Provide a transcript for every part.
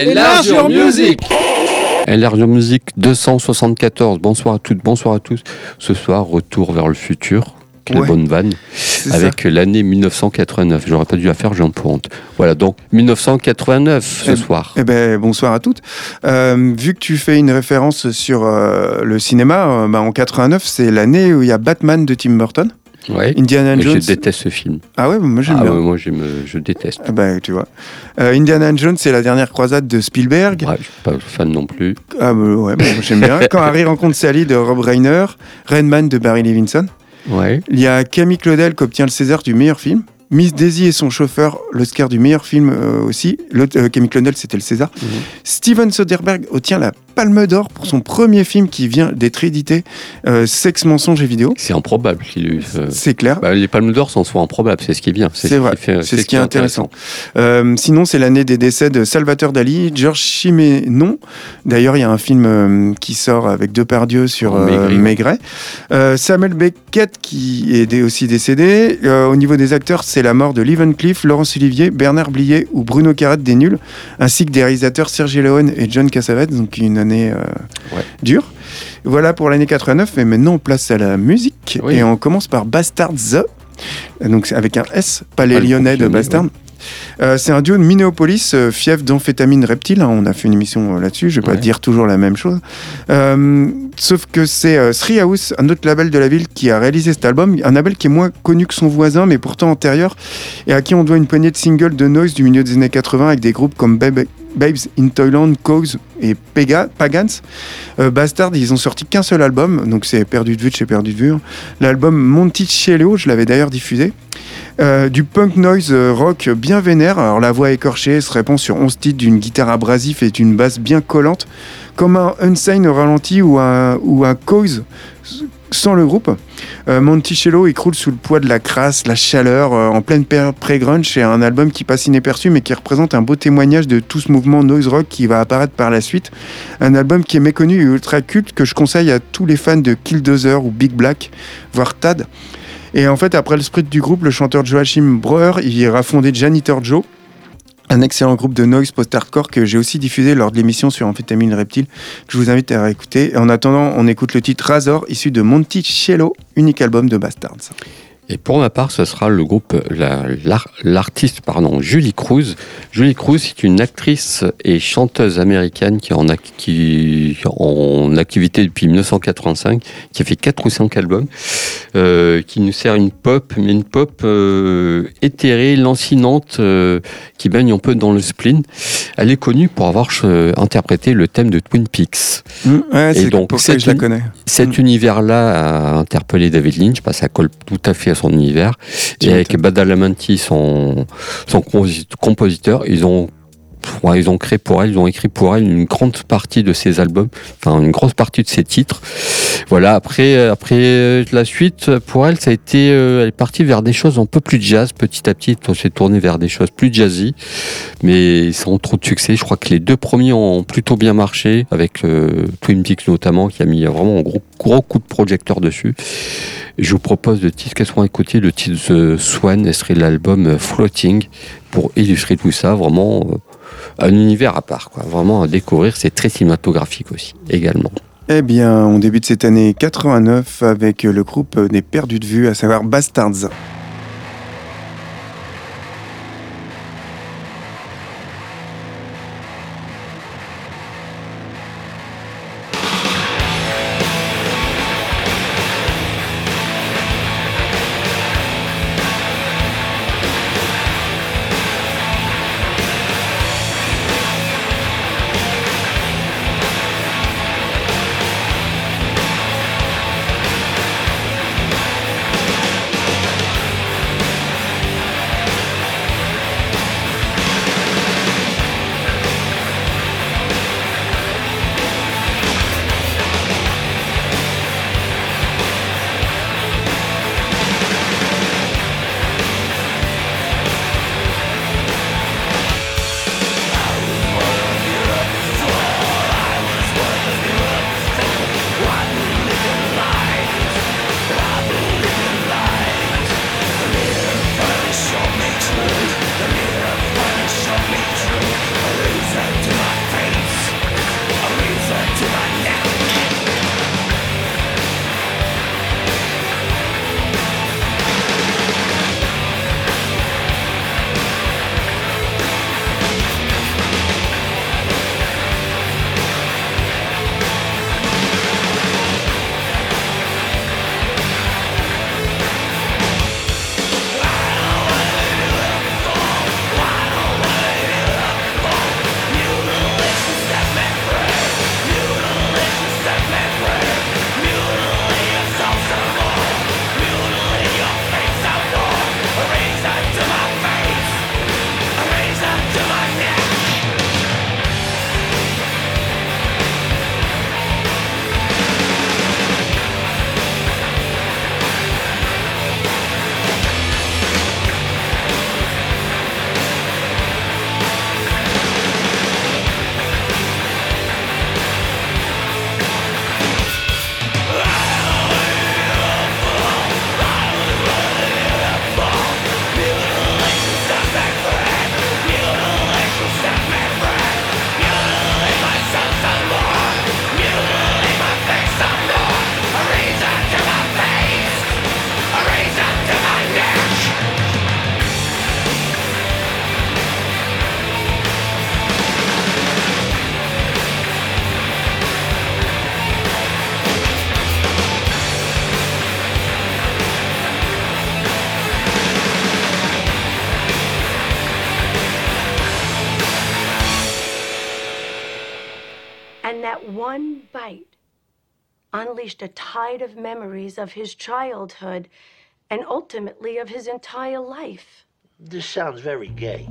Enlarge Music Enlarge Music 274. Bonsoir à toutes, bonsoir à tous. Ce soir, retour vers le futur. Quelle bonne vanne. Avec l'année 1989. J'aurais pas dû la faire, j'en honte. Voilà, donc 1989 ce eh, soir. Eh ben, bonsoir à toutes. Euh, vu que tu fais une référence sur euh, le cinéma, euh, bah, en 89, c'est l'année où il y a Batman de Tim Burton. Ouais. Indiana Jones. Je déteste ce film. Ah ouais, moi j'aime ah bien. moi je déteste. Ah bah, tu vois. Euh, Indiana Jones, c'est la dernière croisade de Spielberg. Ouais, je suis pas fan non plus. Ah bah, ouais, j'aime bien. Quand Harry rencontre Sally de Rob Reiner, Redman de Barry Levinson. Ouais. Il y a Camille Claudel qui obtient le César du meilleur film. Miss Daisy et son chauffeur, l'Oscar du meilleur film euh, aussi. Euh, Camille Claudel, c'était le César. Mhm. Steven Soderbergh obtient la Palme d'Or pour son premier film qui vient d'être édité, euh, Sexe, mensonge et vidéo. C'est improbable qu'il C'est clair. Bah, les Palmes d'Or sont souvent improbables, c'est ce qui est bien. C'est vrai, c'est ce, qui est intéressant. sinon, c'est l'année des décès de Salvatore Dali, Georges Chiménon. D'ailleurs, il y a un film qui sort avec Depardieu sur Maigret. Samuel Beckett qui est aussi décédé. au niveau des acteurs, c'est la mort de Cleef, Laurence Olivier, Bernard Blier ou Bruno Carat des Nuls, ainsi que des réalisateurs Sergio Leone et John Cassavetes, donc une année euh, dure. Voilà pour l'année 89, et maintenant on place à la musique, et on commence par Bastard The, donc avec un S, pas les lyonnais de Bastard. Euh, c'est un duo de Minneapolis, euh, fief d'amphétamine reptile. Hein, on a fait une émission euh, là-dessus. Je vais pas dire toujours la même chose. sauf que c'est Three House, un autre label de la ville, qui a réalisé cet album. Un label qui est moins connu que son voisin, mais pourtant antérieur, et à qui on doit une poignée de singles de noise du milieu des années 80 avec des groupes comme Babes in Toyland, Cause et Pega, Pagans. Bastard, ils ont sorti qu'un seul album, donc c'est perdu de vue de chez perdu de vue. Hein. L'album Monticello, je l'avais d'ailleurs diffusé. Euh, du punk noise euh, rock bien vénère. Alors la voix écorchée se répand sur 11 titres d'une guitare abrasive et d'une basse bien collante, comme un Unsane ralenti ou un, ou Cause sans le groupe. Euh, Monticello écroule sous le poids de la crasse, la chaleur, en pleine pré-grunge. C'est un album qui passe inaperçu, mais qui représente un beau témoignage de tout ce mouvement noise rock qui va apparaître par la suite. Un album qui est méconnu et ultra culte que je conseille à tous les fans de Killdozer ou Big Black, voire Tad. Et en fait, après le split du groupe, le chanteur Joachim Breuer, ira fonder Janitor Joe, un excellent groupe de noise post-hardcore que j'ai aussi diffusé lors de l'émission sur Amphétamine Reptile, que je vous invite à réécouter. En attendant, on écoute le titre Razor, issu de Monticello, unique album de Bastards. Et pour ma part, ce sera le groupe, l'artiste, pardon, Julie Cruz. Julie Cruz, c'est une actrice et chanteuse américaine qui est en, qui, en activité depuis 1985, qui a fait 4 ou 5 albums, euh, qui nous sert une pop, mais une pop euh, éthérée, lancinante, euh, qui baigne un peu dans le spleen. Elle est connue pour avoir interprété le thème de Twin Peaks. Mmh, ouais, et donc, pour ça que je la connais. Cet mmh. univers-là a interpellé David Lynch, parce que ça colle tout à fait à son univers. Et avec Badalamenti, son, son compositeur, ils ont ils ont créé pour elle, ils ont écrit pour elle une grande partie de ses albums, enfin une grosse partie de ses titres. Voilà. Après, après la suite pour elle, ça a été, euh, elle est partie vers des choses un peu plus jazz. Petit à petit, on s'est tourné vers des choses plus jazzy, mais sans trop de succès. Je crois que les deux premiers ont plutôt bien marché, avec euh, Twin Peaks notamment, qui a mis vraiment un gros, gros coup de projecteur dessus je vous propose le titre qu'est-ce qu'on écouter? Le titre The Swan, ce serait l'album Floating, pour illustrer tout ça, vraiment euh, un univers à part, quoi. vraiment à découvrir, c'est très cinématographique aussi, également. Eh bien, on débute cette année 89 avec le groupe des perdus de vue, à savoir Bastards. Unleashed a tide of memories of his childhood and ultimately of his entire life. This sounds very gay.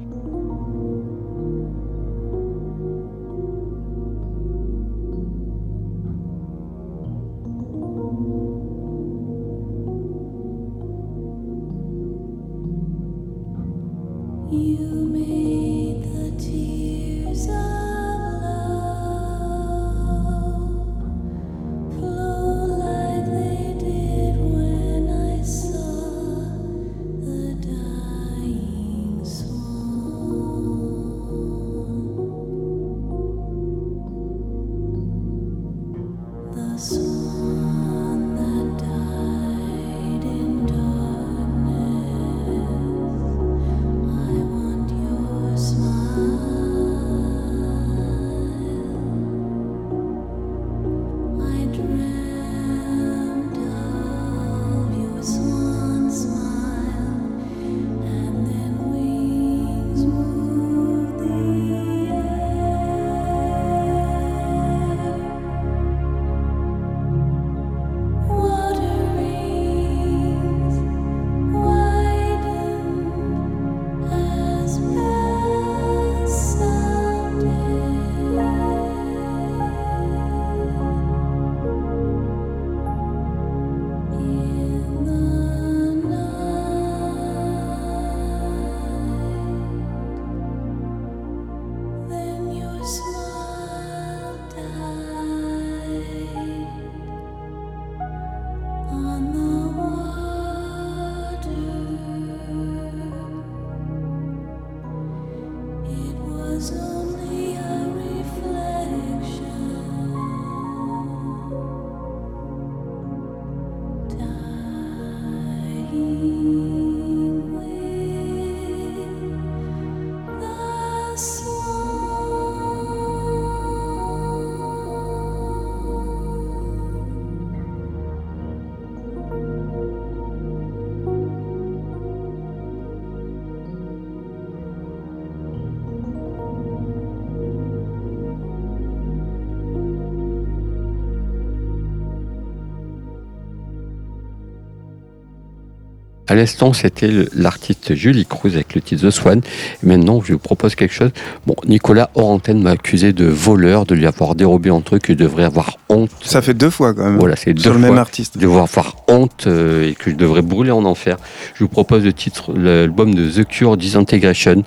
À l'instant, c'était l'artiste Julie Cruz avec le titre The Swan. maintenant, je vous propose quelque chose. Bon, Nicolas Orantène m'a accusé de voleur, de lui avoir dérobé un truc, il devrait avoir honte. Ça fait deux fois quand même. Voilà, c'est deux le même artiste. De devoir avoir honte euh, et que je devrais brûler en enfer. Je vous propose le titre, l'album de The Cure Disintegration.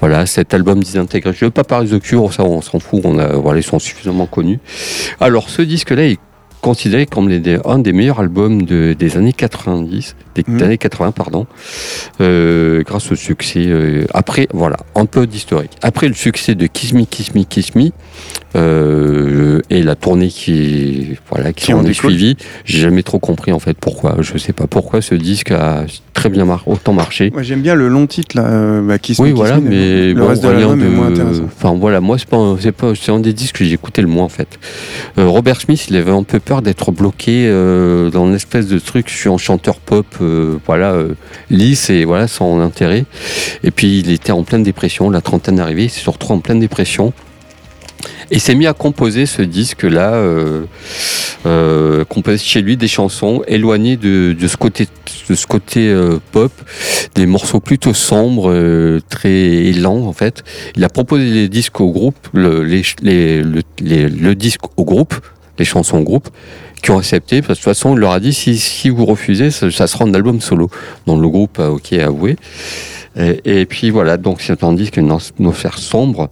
Voilà, cet album Disintegration. Je ne veux pas parler de The Cure, ça on s'en fout, on a, voilà, ils sont suffisamment connus. Alors, ce disque-là est considéré comme un des meilleurs albums des années 90, des mmh. années 80, pardon, euh, grâce au succès. Euh, après, voilà, un peu d'historique. Après le succès de Kiss Me, Kiss Me, Kiss Me, euh, et la tournée qui, voilà, qui, en est suivie, j'ai jamais trop compris en fait pourquoi. Je sais pas pourquoi ce disque a très bien mar autant marché. Moi j'aime bien le long titre là, bah, Kiss oui, voilà, mais, le reste de l'album est moins intéressant. Enfin voilà, moi c'est pas, c'est pas, c'est un des disques que j'ai écouté le moins en fait. Robert Smith, il avait un peu peur d'être bloqué euh, dans une espèce de truc. Je suis un chanteur pop, euh, voilà, euh, lisse et voilà, sans intérêt. Et puis il était en pleine dépression. La trentaine arrivée, il s'est retrouvé en pleine dépression. Et s'est mis à composer ce disque-là, euh, euh, composer chez lui des chansons éloignées de, ce côté, de ce côté euh, pop, des morceaux plutôt sombres, euh, très lents en fait. Il a proposé les disques au groupe, le, disque au groupe, les chansons au groupe, qui ont accepté, parce que de toute façon, il leur a dit si, vous refusez, ça, sera un album solo. Donc le groupe a avoué. Et, et puis voilà, donc c'est un disque, une atmosphère sombre,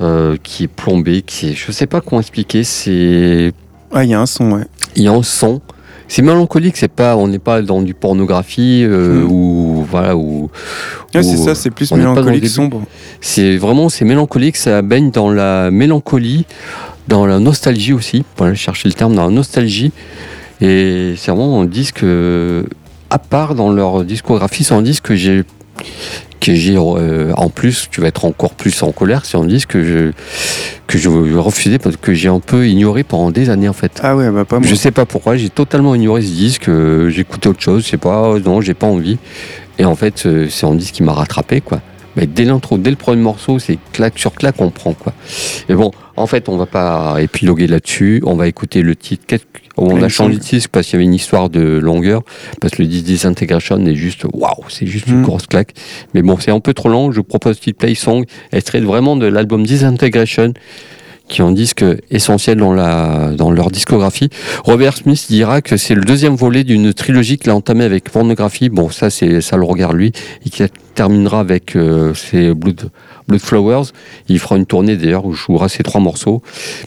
euh, qui est plombé, qui est, je sais pas comment expliquer, c'est. Ah, il y a un son, ouais. Il y a un son. C'est mélancolique, c'est pas, on n'est pas dans du pornographie euh, hmm. ou voilà ou. c'est ça, c'est plus mélancolique, sombre. C'est vraiment, c'est mélancolique, ça baigne dans la mélancolie, dans la nostalgie aussi. Voilà, chercher le terme dans la nostalgie. Et c'est vraiment un disque euh, à part dans leur discographie. C'est un disque que j'ai que j'ai euh, en plus, tu vas être encore plus en colère si on me dit que je que je refusais parce que j'ai un peu ignoré pendant des années en fait. Ah ouais, bah pas moi. Je sais pas pourquoi, j'ai totalement ignoré ce disque, j'écoutais autre chose, je sais pas, non, j'ai pas envie. Et en fait, c'est un disque qui m'a rattrapé quoi. mais dès l'intro, dès le premier morceau, c'est claque sur claque, on prend quoi. Et bon, en fait, on va pas épiloguer là-dessus. On va écouter le titre. On a changé de titre parce qu'il y avait une histoire de longueur. Parce que le Disintegration est juste waouh, c'est juste une hmm. grosse claque. Mais bon, c'est un peu trop long. Je propose titre Play Song, extrait vraiment de l'album Disintegration qui ont un disque essentiel dans, la, dans leur discographie. Robert Smith dira que c'est le deuxième volet d'une trilogie qu'il a entamée avec Pornographie. Bon, ça, c'est, ça le regarde lui. Et qui terminera avec euh, ses Blood, Blood Flowers. Il fera une tournée d'ailleurs où jouera ces trois morceaux.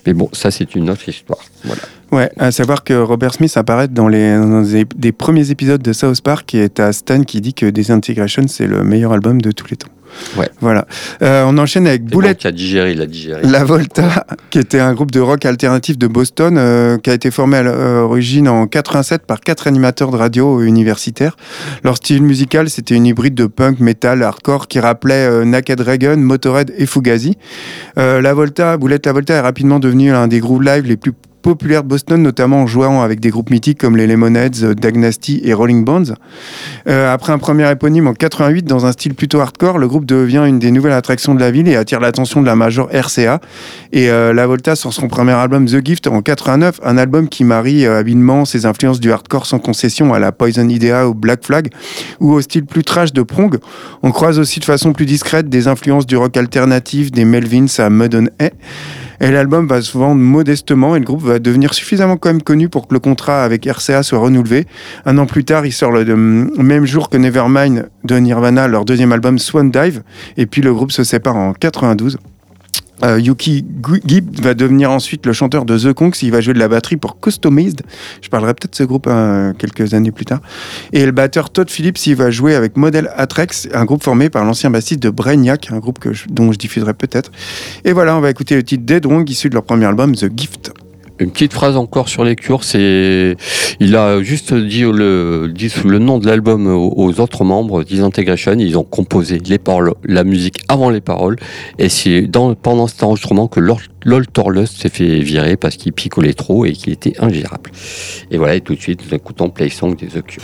Mais bon, ça, c'est une autre histoire. Voilà. Ouais, à savoir que Robert Smith apparaît dans les, dans des premiers épisodes de South Park est à Stan qui dit que Disintegration c'est le meilleur album de tous les temps. Ouais. Voilà. Euh, on enchaîne avec Bullet. Qui a digéré, il a digéré. La Volta, qui était un groupe de rock alternatif de Boston, euh, qui a été formé à l'origine en 87 par quatre animateurs de radio universitaires. Leur style musical, c'était une hybride de punk, metal, hardcore qui rappelait euh, Naked Dragon, Motorhead et Fugazi. la Volta, Bullet La Volta est rapidement devenu l'un des groupes live les plus populaire de Boston, notamment en jouant avec des groupes mythiques comme les Lemonheads, euh, Dagnasty et Rolling Bones. Euh, après un premier éponyme en 88 dans un style plutôt hardcore, le groupe devient une des nouvelles attractions de la ville et attire l'attention de la major RCA. Et euh, La Volta sort son premier album The Gift en 89, un album qui marie habilement ses influences du hardcore sans concession à la Poison Idea ou Black Flag ou au style plus trash de Prong. On croise aussi de façon plus discrète des influences du rock alternatif des Melvins à Mud on Hay. Et l'album va se vendre modestement et le groupe va devenir suffisamment quand même connu pour que le contrat avec RCA soit renouvelé. Un an plus tard, il sort le même jour que Nevermind de Nirvana, leur deuxième album Swan Dive. Et puis le groupe se sépare en 92. Euh, Yuki Gibb va devenir ensuite le chanteur de The Kongs. Il va jouer de la batterie pour Customized. Je parlerai peut-être de ce groupe euh, quelques années plus tard. Et le batteur Todd Phillips, il va jouer avec Model Atrex, un groupe formé par l'ancien bassiste de Brainiac, un groupe que dont je diffuserai peut-être. Et voilà, on va écouter le titre Dead Wrong, issu de leur premier album, The Gift. Une petite phrase encore sur les cures, c'est il a juste dit le, dit le nom de l'album aux, autres membres Disintegration, ils ont composé les paroles, la musique avant les paroles, et c'est dans, pendant cet enregistrement que Lol Torlust s'est fait virer parce qu'il picolait trop et qu'il était ingérable. Et voilà, et tout de suite, nous écoutons Play Song des The Cure.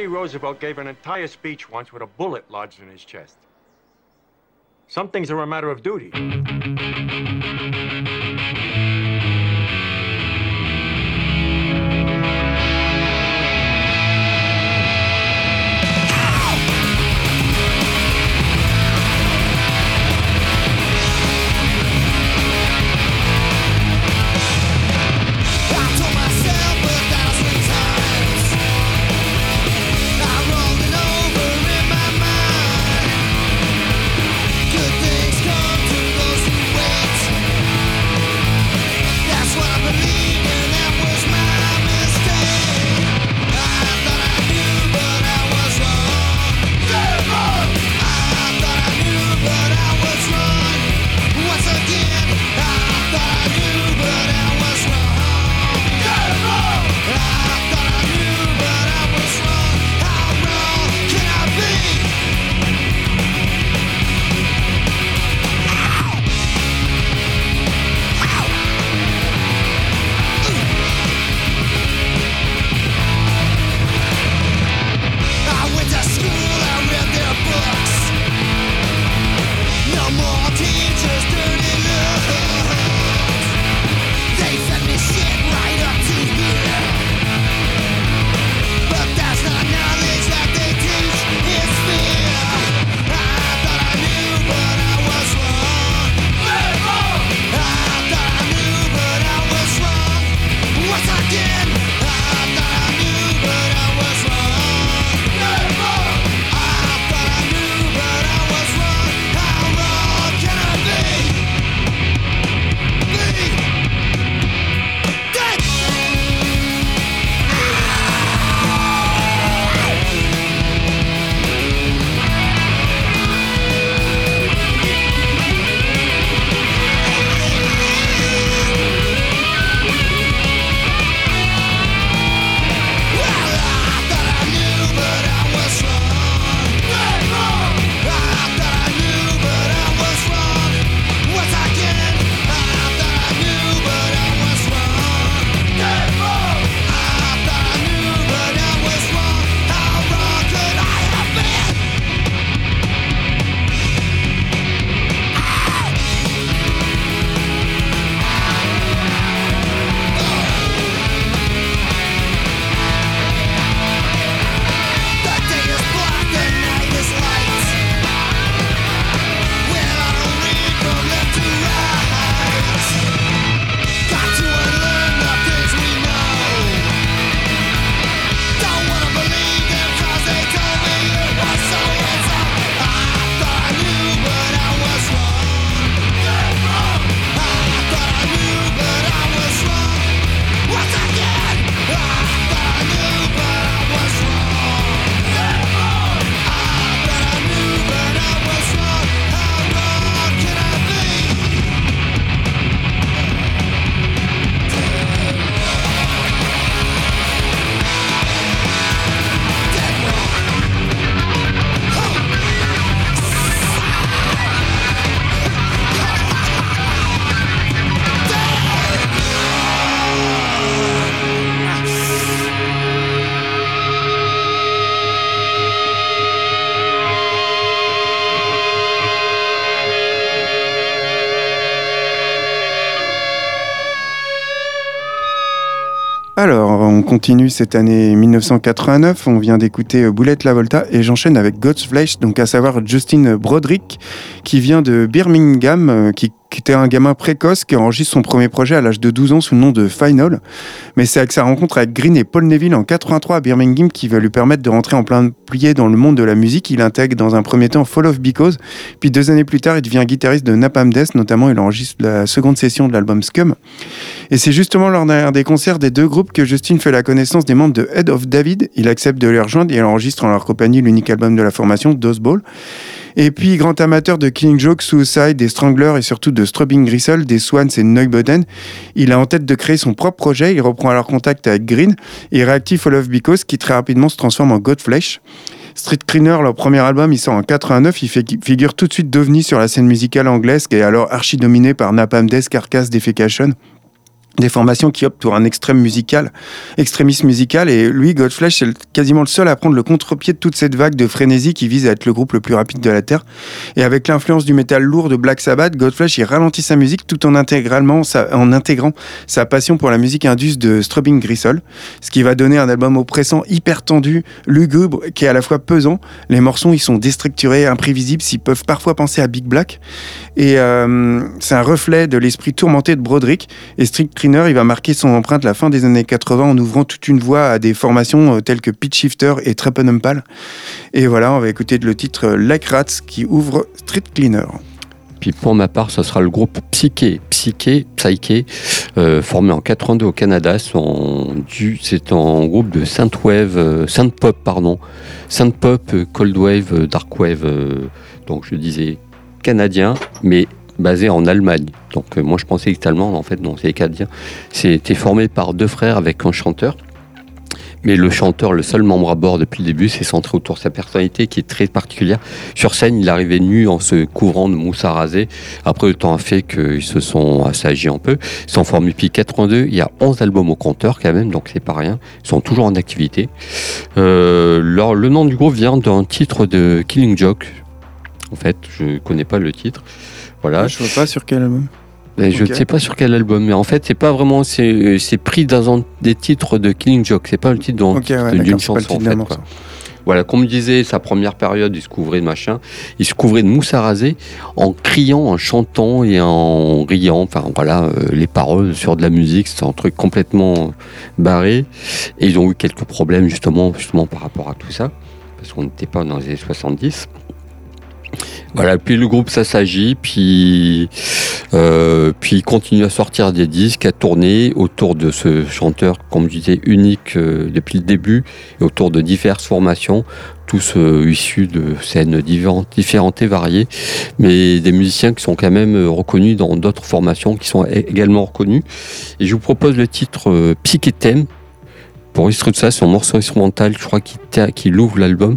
Teddy Roosevelt gave an entire speech once with a bullet lodged in his chest. Some things are a matter of duty. Continue cette année 1989. On vient d'écouter euh, Boulette La Volta et j'enchaîne avec God's Flesh, donc à savoir Justin Broderick, qui vient de Birmingham, euh, qui qui était un gamin précoce qui enregistre son premier projet à l'âge de 12 ans sous le nom de Final. Mais c'est avec sa rencontre avec Green et Paul Neville en 83 à Birmingham qui va lui permettre de rentrer en plein plié dans le monde de la musique. Il intègre dans un premier temps Fall of Because, puis deux années plus tard, il devient guitariste de Napalm Death, notamment il enregistre la seconde session de l'album Scum. Et c'est justement lors d'un des concerts des deux groupes que Justin fait la connaissance des membres de Head of David. Il accepte de les rejoindre et enregistre en leur compagnie l'unique album de la formation, Dose Ball. Et puis, grand amateur de Killing Joke, Suicide, des Stranglers et surtout de Strubbing Gristle, des Swans et Neuboden, il a en tête de créer son propre projet. Il reprend alors contact avec Green et réactive All of Because qui très rapidement se transforme en Godflesh. Street Cleaner, leur premier album, il sort en 89. Il figure tout de suite d'ovni sur la scène musicale anglaise qui est alors archi dominée par Napalm Death, Carcass, Defecation des formations qui optent pour un extrême musical, extrémisme musical. Et lui, Godflesh, c'est quasiment le seul à prendre le contre-pied de toute cette vague de frénésie qui vise à être le groupe le plus rapide de la Terre. Et avec l'influence du métal lourd de Black Sabbath, Godflesh, il ralentit sa musique tout en, intégralement en intégrant sa passion pour la musique indus de Strubbing Gristle, ce qui va donner un album oppressant, hyper tendu, lugubre, qui est à la fois pesant. Les morceaux, ils sont déstructurés, imprévisibles, s'ils peuvent parfois penser à Big Black. Et euh, c'est un reflet de l'esprit tourmenté de Broderick. Et Strict il va marquer son empreinte la fin des années 80 en ouvrant toute une voie à des formations euh, telles que Pitch Shifter et Treppenhumpal. Et voilà, on va écouter le titre euh, Like Rats qui ouvre Street Cleaner. Puis pour ma part, ce sera le groupe Psyché, Psyché, Psyché, euh, formé en 82 au Canada. C'est un groupe de synthwave, synthpop pardon, synthpop, cold wave, dark wave. donc je disais canadien, mais basé en Allemagne. Donc euh, moi je pensais que c'était allemand, en fait non, c'est canadien. C'était formé par deux frères avec un chanteur. Mais le chanteur, le seul membre à bord depuis le début, s'est centré autour de sa personnalité qui est très particulière. Sur scène, il arrivait nu en se couvrant de mousse à raser. Après, le temps a fait qu'ils se sont assagis un peu. Ils sont formés depuis 82. Il y a 11 albums au compteur quand même, donc c'est pas rien. Ils sont toujours en activité. Euh, le nom du groupe vient d'un titre de Killing Joke. En fait, je connais pas le titre. Voilà. Je vois pas sur quel album. Je ne sais pas sur quel album, mais en fait, c'est pas vraiment. C'est pris dans un des titres de Killing Joke. C'est pas le titre d'une chanson. En fait, Voilà, comme disait, sa première période, il se couvrait de machin. Il se couvrait de mousse à raser en criant, en chantant et en riant. Enfin, voilà, euh, les paroles sur de la musique, c'est un truc complètement barré. Et ils ont eu quelques problèmes, justement, justement par rapport à tout ça. Parce qu'on n'était pas dans les années 70. Voilà, puis le groupe s'agit, puis euh, puis il continue à sortir des disques, à tourner autour de ce chanteur, comme je disais, unique euh, depuis le début, et autour de diverses formations, tous euh, issus de scènes différentes et variées, mais des musiciens qui sont quand même reconnus dans d'autres formations qui sont également reconnus. Et je vous propose le titre Psychetem. Pour illustrer tout ça, c'est un morceau instrumental, je crois, qui, qui ouvre l'album.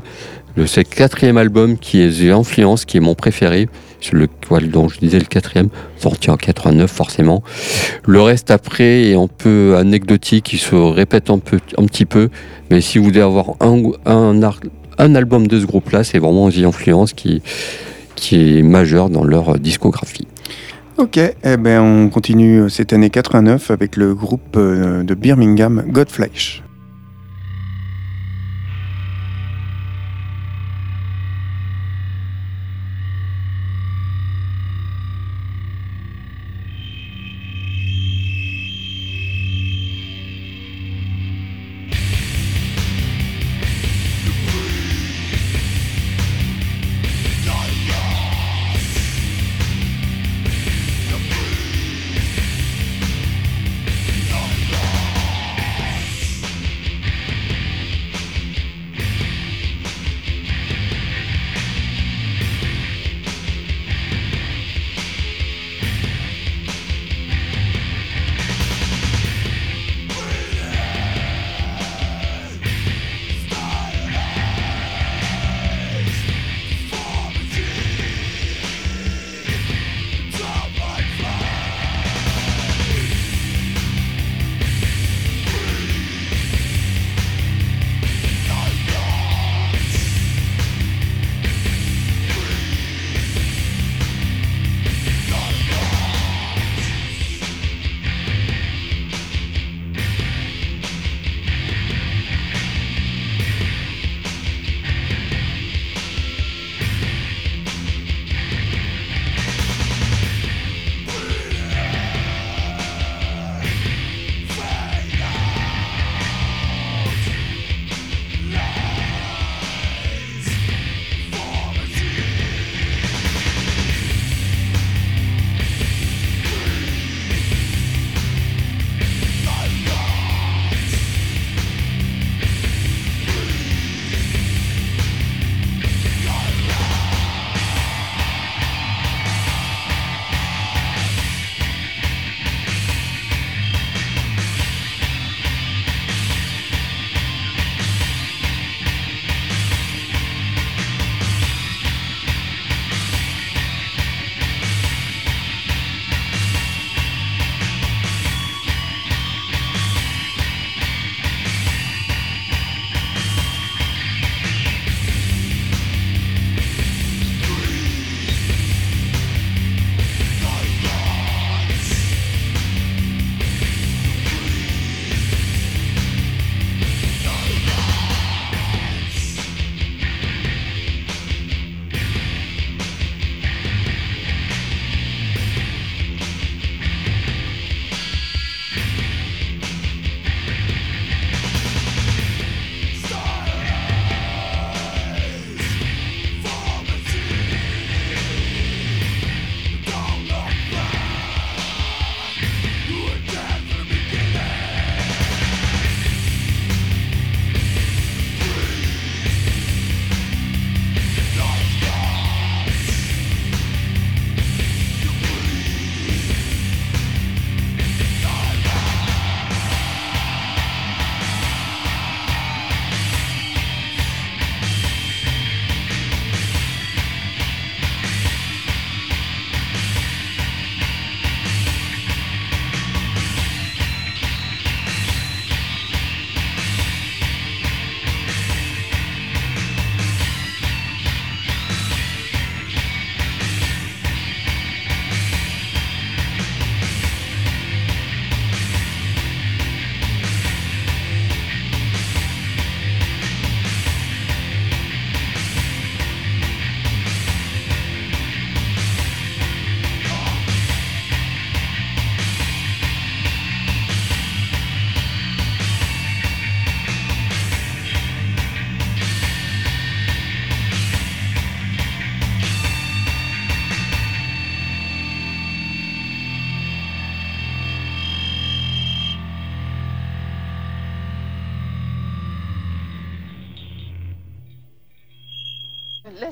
Le quatrième album qui est The Influence, qui est mon préféré. Le, dont je disais le quatrième, sorti en 89 forcément. Le reste après est un peu anecdotique, il se répète un, peu, un petit peu. Mais si vous voulez avoir un, un, un album de ce groupe-là, c'est vraiment The Influence qui, qui est majeur dans leur discographie. Ok, eh ben on continue cette année 89 avec le groupe euh, de Birmingham Godflesh.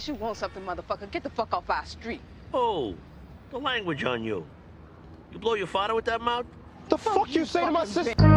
Unless you want something, motherfucker, get the fuck off our street. Oh, the language on you. You blow your father with that mouth? The fuck, fuck you say to my sister?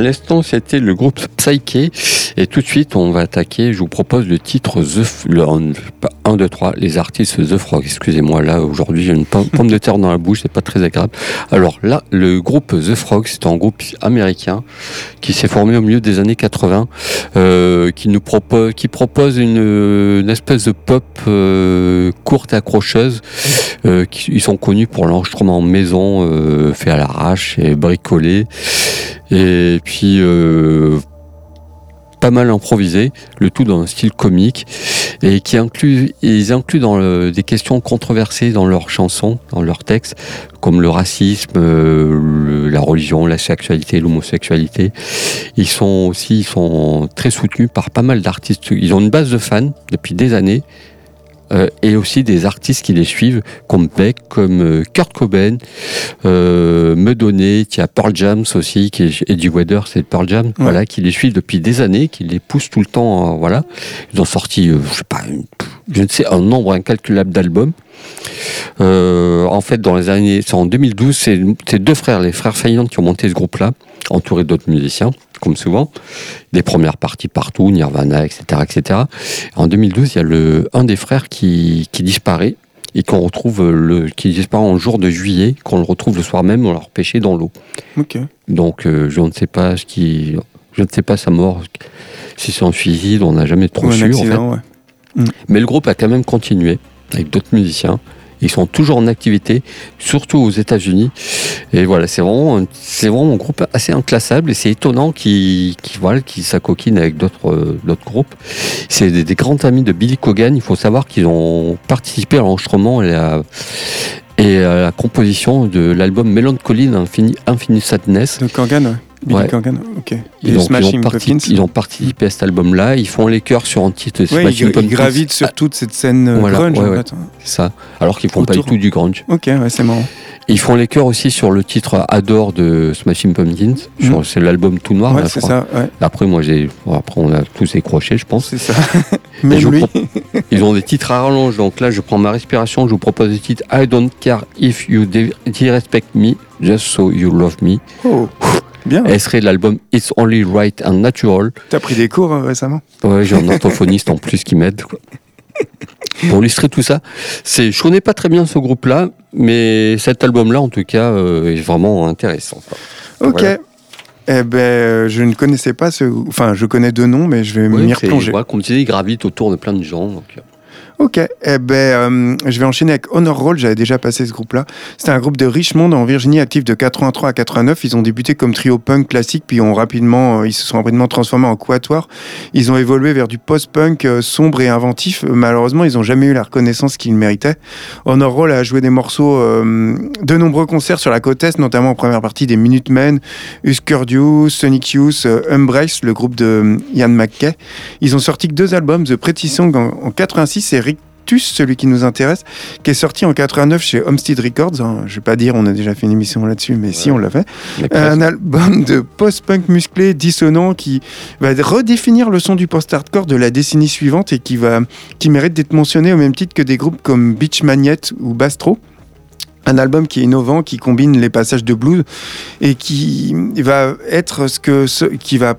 À l'instant, c'était le groupe Psyche. Et tout de suite, on va attaquer. Je vous propose le titre The, le 1, 2, 3, les artistes The Frog. Excusez-moi, là, aujourd'hui, j'ai une pomme de terre dans la bouche, c'est pas très agréable. Alors là, le groupe The Frog, c'est un groupe américain qui s'est formé au milieu des années 80, euh, qui nous propose, propose une, espèce de pop euh, courte accrocheuse. Euh, ils sont connus pour l'enregistrement maison euh, fait à l'arrache et bricolé. Et puis euh, pas mal improvisé, le tout dans un style comique, et qui inclut, ils incluent dans le, des questions controversées dans leurs chansons, dans leurs textes, comme le racisme, euh, la religion, la sexualité, l'homosexualité. Ils sont aussi, ils sont très soutenus par pas mal d'artistes. Ils ont une base de fans depuis des années. Euh, et aussi des artistes qui les suivent, comme Beck, comme euh, Kurt Cobain, euh, Medonné, y a Pearl Jams aussi, qui est Eddie Weather, c'est Pearl Jam, Ouais. voilà, qui les suivent depuis des années, qui les poussent tout le temps, euh, voilà. Ils ont sorti, euh, je sais pas, une- je ne sais, un nombre incalculable d'albums. Euh, en fait, dans les années, c'est en 2012, c'est deux frères, les frères Fayand, qui ont monté ce groupe-là, entourés d'autres musiciens, comme souvent, des premières parties partout, Nirvana, etc., etc. En 2012, il y a le, un des frères qui, qui disparaît et qu'on retrouve le, qui disparaît en jour de juillet, qu'on le retrouve le soir même, on l'a repêché dans l'eau. Donc, euh, je ne sais pas ce qui, je ne sais pas sa mort, si c'est un suicide, on n'a jamais trop Ou un su. en fait. ouais. Mais le groupe a quand même continué avec d'autres musiciens. Ils sont toujours en activité, surtout aux États-Unis. Et voilà, c'est vraiment, c'est vraiment un groupe assez inclassable et c'est étonnant qu'ils qu'ils- voilà, s'acoquinent avec d'autres euh, d'autres groupes. C'est des, grands amis de Billy Cogan. Il faut savoir qu'ils ont participé à l'enregistrement et à, et à la composition de l'album Melancholy Infini, Infinite Sadness. De Corgan, ouais. Billy Corgan, ok. Ils, ont, ils, ont participé à cet album-là. Ils font les chœurs sur un titre. Ouais, ils, ils gravitent sur toute cette scène voilà, grunge. en fait. C'est ça. Alors qu'ils font pas du tout du grunge. Ok, ouais, c'est marrant. Ils font les chœurs aussi sur le titre Adore de Smashing Pumpkins. Mm. C'est l'album tout noir. Ouais, c'est ça. Après, moi, j'ai. après, on a tous écroché, je pense. C'est ça. Mais lui. Ils ont des titres à rallonge. Donc là, je prends ma respiration. Je vous propose le titre I don't care if you disrespect me, just so you love me. Oh. Bien. Elle serait l'album It's Only Right and Natural. T'as pris des cours euh, récemment? Ouais, j'ai un orthophoniste en plus qui m'aide. Pour illustrer tout ça, c'est, je connais pas très bien ce groupe-là, mais cet album-là, en tout cas, euh, est vraiment intéressant. Ok. Eh ben, euh, je ne connaissais pas ce. Enfin, je connais deux noms, mais je vais m'y replonger. Ouais, comme tu disais, il gravite autour de plein de gens. Donc... Ok, eh ben, euh, je vais enchaîner avec Honor Roll. J'avais déjà passé ce groupe-là. C'était un groupe de Richmond en Virginie, actif de 83 à 89. Ils ont débuté comme trio punk classique, puis ont rapidement, euh, ils se sont rapidement transformés en quatuor. Ils ont évolué vers du post-punk euh, sombre et inventif. Malheureusement, ils n'ont jamais eu la reconnaissance qu'ils méritaient. Honor Roll a joué des morceaux, de nombreux concerts sur la côte est, notamment en première partie des Minutemen, Husker Du, Sonic Youth, Embrace, le groupe de Ian McKay. Ils ont sorti deux albums, The Pretty Song en, en 86 et celui qui nous intéresse, qui est sorti en 89 chez Homestead Records. Hein. Je vais pas dire, on a déjà fait une émission là-dessus, mais si on l'a fait. Un album de post-punk musclé, dissonant, qui va redéfinir le son du post-hardcore de la décennie suivante et qui va, qui mérite d'être mentionné au même titre que des groupes comme Beach Magnet ou Bastro un album qui est innovant, qui combine les passages de blues et qui va être ce que qui va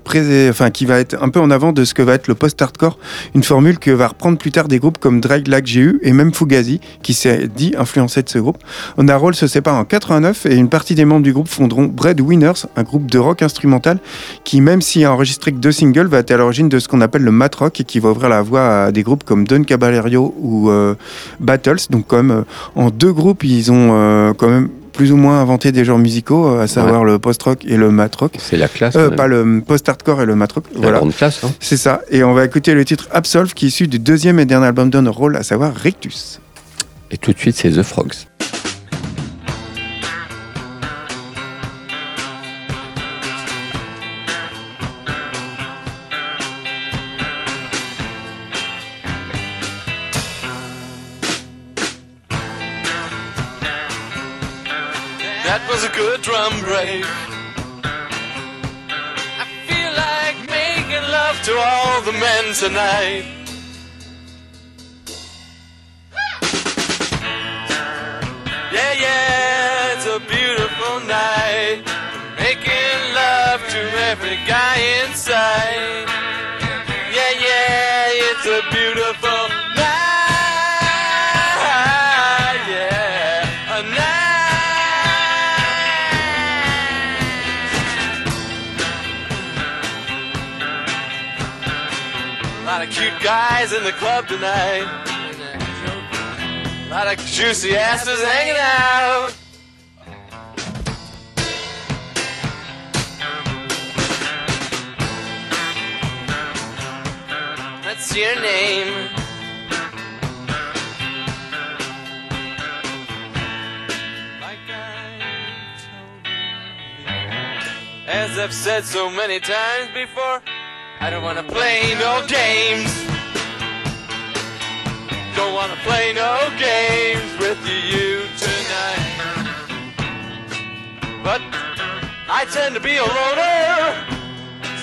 enfin qui va être un peu en avant de ce que va être le post-hardcore, une formule que va reprendre plus tard des groupes comme Drag Like GU et même Fugazi qui s'est dit influencé de ce groupe. Honor se sépare en 89 et une partie des membres du groupe fonderont Bread Winners, un groupe de rock instrumental qui même s'il a enregistré que deux singles va être à l'origine de ce qu'on appelle le mat rock et qui va ouvrir la voie à des groupes comme Don Caballero ou euh, Battles. Donc comme euh, en deux groupes ils ont euh, quand même plus ou moins inventé des genres musicaux, euh, à savoir le post-rock et le mat-rock. C'est la classe. Euh, pas le post-hardcore et le mat-rock. Voilà. La grande classe. Hein. C'est ça. Et on va écouter le titre Absolve qui est issu du deuxième et dernier album d'Honor Roll, à savoir Rictus. Et tout de suite, c'est The Frogs. Drum break. I feel like making love to all the men tonight. Yeah, yeah, it's a beautiful night. Making love to every guy inside. Yeah, yeah, it's a beautiful guys in the club tonight. A lot of juicy asses hanging out. What's your name? As I've said so many times before, I don't wanna play no games. Don't wanna play no games with you tonight. But I tend to be a loner.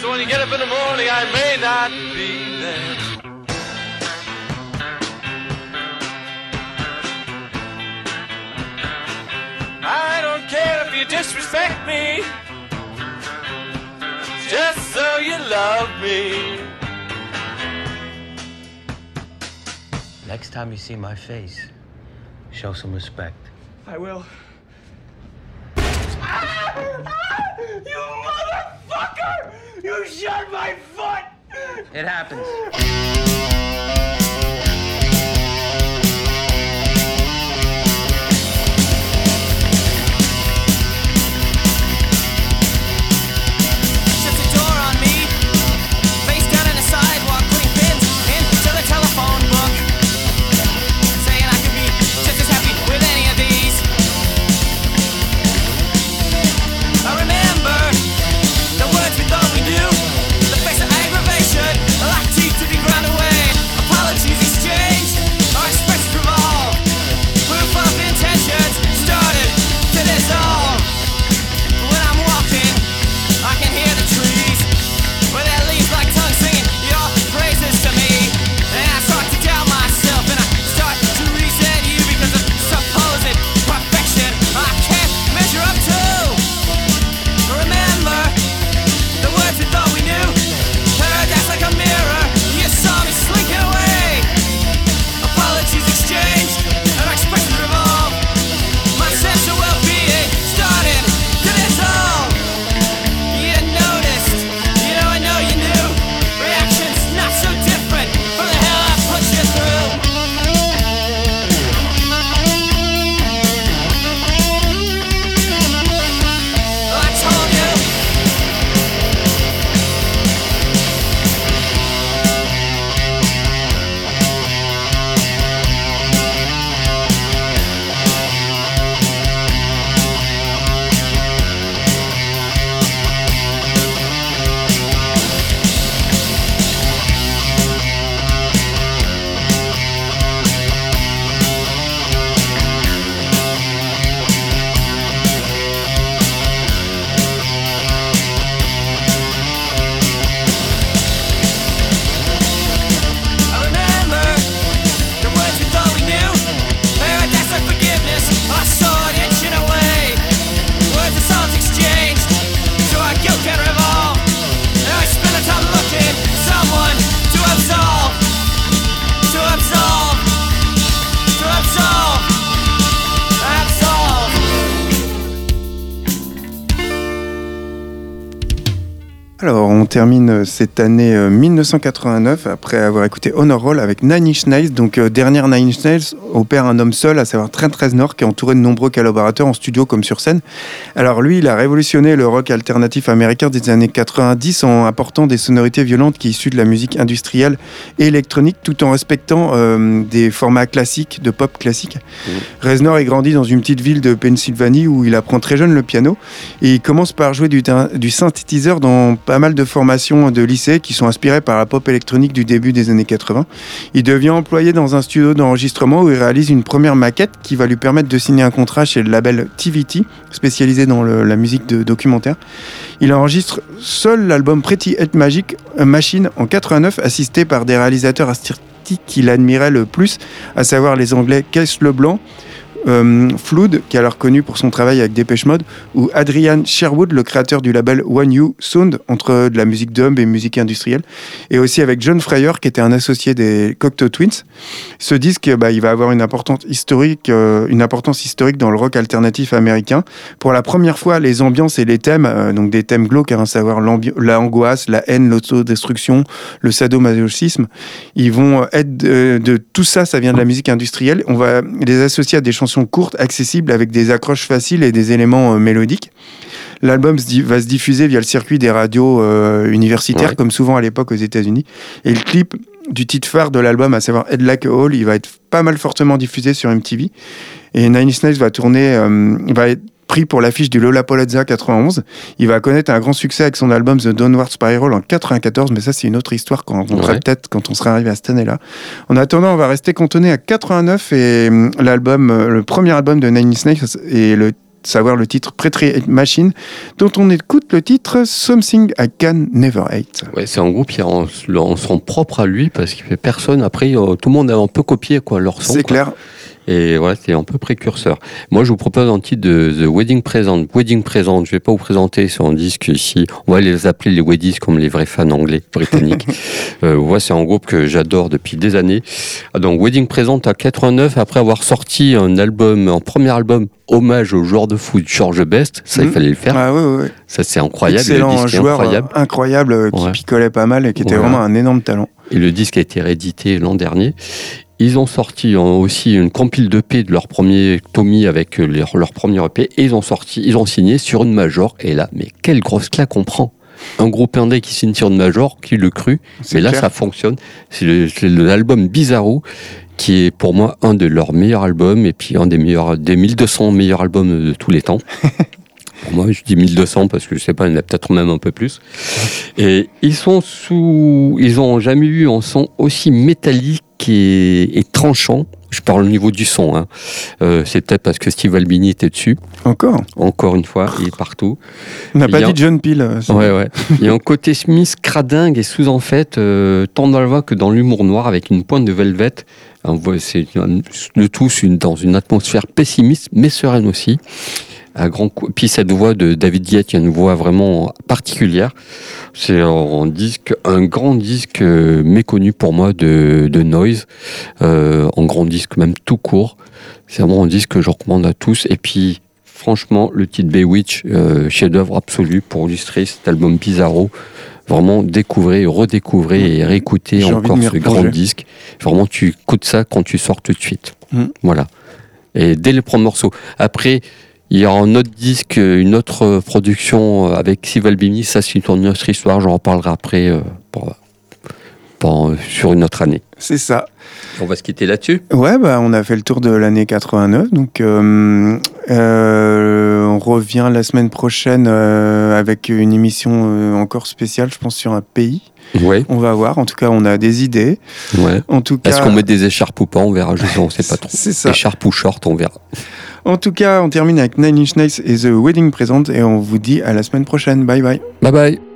So when you get up in the morning, I may not be there. I don't care if you disrespect me, just so you love me. Next time you see my face, show some respect. I will. you motherfucker! You shot my foot! It happens. Alors, on termine cette année 1989 après avoir écouté Honor Roll avec Nine Inch Nails. Donc, euh, dernière Nine Inch Nails opère un homme seul, à savoir Trent Reznor, qui est entouré de nombreux collaborateurs en studio comme sur scène. Alors, lui, il a révolutionné le rock alternatif américain des années 90 en apportant des sonorités violentes qui issues de la musique industrielle et électronique, tout en respectant euh, des formats classiques, de pop classique. Mmh. Reznor est grandi dans une petite ville de Pennsylvanie où il apprend très jeune le piano et il commence par jouer du, du synthétiseur dans pas mal de formations de lycée qui sont inspirées par la pop électronique du début des années 80. Il devient employé dans un studio d'enregistrement où il réalise une première maquette qui va lui permettre de signer un contrat chez le label TVT, spécialisé dans la musique de documentaire. Il enregistre seul l'album Pretty Head Magic Machine en 89, assisté par des réalisateurs artistiques qu'il admirait le plus, à savoir les Anglais Kees Leblanc, euh, Flood, qui est alors connu pour son travail avec Dépêche Mode, ou Adrian Sherwood, le créateur du label One You Sound, entre de la musique dub et musique industrielle, et aussi avec John Fryer, qui était un associé des Cocteau Twins. Ce disque, bah, il va avoir une importance historique, euh, importance historique dans le rock alternatif américain. Pour la première fois, les ambiances et les thèmes, euh, donc des thèmes glauques, à savoir l'angoisse, la haine, l'autodestruction, le sadomasochisme, ils vont être de, tout ça, ça vient de la musique industrielle. On va les associer à des chansons courtes, accessibles avec des accroches faciles et des éléments euh, mélodiques. L'album va se diffuser via le circuit des radios euh, universitaires, comme souvent à l'époque aux États-Unis. Et le clip du titre phare de l'album, à savoir Head Like a Hole, il va être pas mal fortement diffusé sur MTV. Et Nine Inch Nails va tourner, euh, va être pris pour l'affiche du Lollapalooza 91. Il va connaître un grand succès avec son album The Downward Spiral en 94, mais ça c'est une autre histoire qu'on rencontrera peut-être quand on sera arrivé à cette année-là. En attendant, on va rester cantonné à 89 et hum, l'album, euh, le premier album de Nine Inch Nails et le savoir le titre Pretty Machine, dont on écoute le titre Something I Can Never Hate. Ouais, c'est un groupe qui en, en son propre à lui parce qu'il fait personne. Après, euh, tout le monde a un peu copié quoi, leur son. C'est clair. Et voilà, c'est un peu précurseur. Moi, je vous propose un titre de The Wedding Present. Wedding Present, je vais pas vous présenter son disque ici. On va les appeler les Weddies comme les vrais fans anglais, britanniques. euh, c'est un groupe que j'adore depuis des années. Ah, donc, Wedding Present à 89, après avoir sorti un album, un premier album hommage au joueur de foot George Best, ça il hmm. fallait le faire. Ah, oui, oui. Ça c'est incroyable. Excellent, un joueur incroyable, incroyable euh, qui picolait pas mal et qui était vraiment un énorme talent. Et le disque a été réédité l'an dernier. Ils ont sorti aussi une compile d'EP de leur premier Tommy avec leur, leur premier EP et ils ont sorti, ils ont signé sur une major. Et là, mais quelle grosse claque on prend un groupe indé qui signe sur une major, qui le cru, mais là ça fonctionne. C'est l'album Bizarro qui est pour moi un de leurs meilleurs albums et puis un des meilleurs, des 1200 meilleurs albums de tous les temps. pour moi, je dis 1200 parce que je sais pas, il y en a peut-être même un peu plus. Et ils sont sous, ils ont jamais eu un son aussi métallique et, tranchant. Je parle au niveau du son. Hein. Euh, c'est peut-être parce que Steve Albini était dessus. Encore? Encore une fois, il est partout. On n'a pas dit John Peel. Euh, ouais, ouais. il y a un côté Smith cradingue et sous en fait, euh, tant dans la voix que dans l'humour noir avec une pointe de velvet. C'est le tout dans une atmosphère pessimiste mais sereine aussi grand Puis cette voix de David Diet, il y a une voix vraiment particulière. C'est un disque, un grand disque euh, méconnu pour moi de, de Noise, euh, un grand disque même tout court. C'est vraiment un disque que je recommande à tous. Et puis, franchement, le titre Bewitch, euh, chef-d'œuvre absolu pour illustrer cet album Bizarro. Vraiment découvrez, redécouvrez et réécoutez encore ce grand disque. Vraiment, tu écoutes ça quand tu sors tout de suite. Mm. Voilà. Et dès le premier morceau. Après, il y a un autre disque, une autre production avec Steve Albini. Ça, c'est une autre histoire. J'en reparlerai après euh, sur une autre année. C'est ça. On va se quitter là-dessus? Ouais, bah, on a fait le tour de l'année 89. Donc, euh, euh, on revient la semaine prochaine avec une émission encore spéciale, je pense, sur un pays. Ouais. On va voir. En tout cas, on a des idées. Ouais. En tout cas. Est-ce qu'on met des écharpes ou pas On verra. Je ne sais pas trop. C'est ça. Écharpes ou short, on verra. En tout cas, on termine avec Nine Inch Nails et The Wedding Present et on vous dit à la semaine prochaine. Bye bye. Bye bye.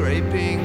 Scraping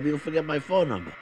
maybe you'll forget my phone number.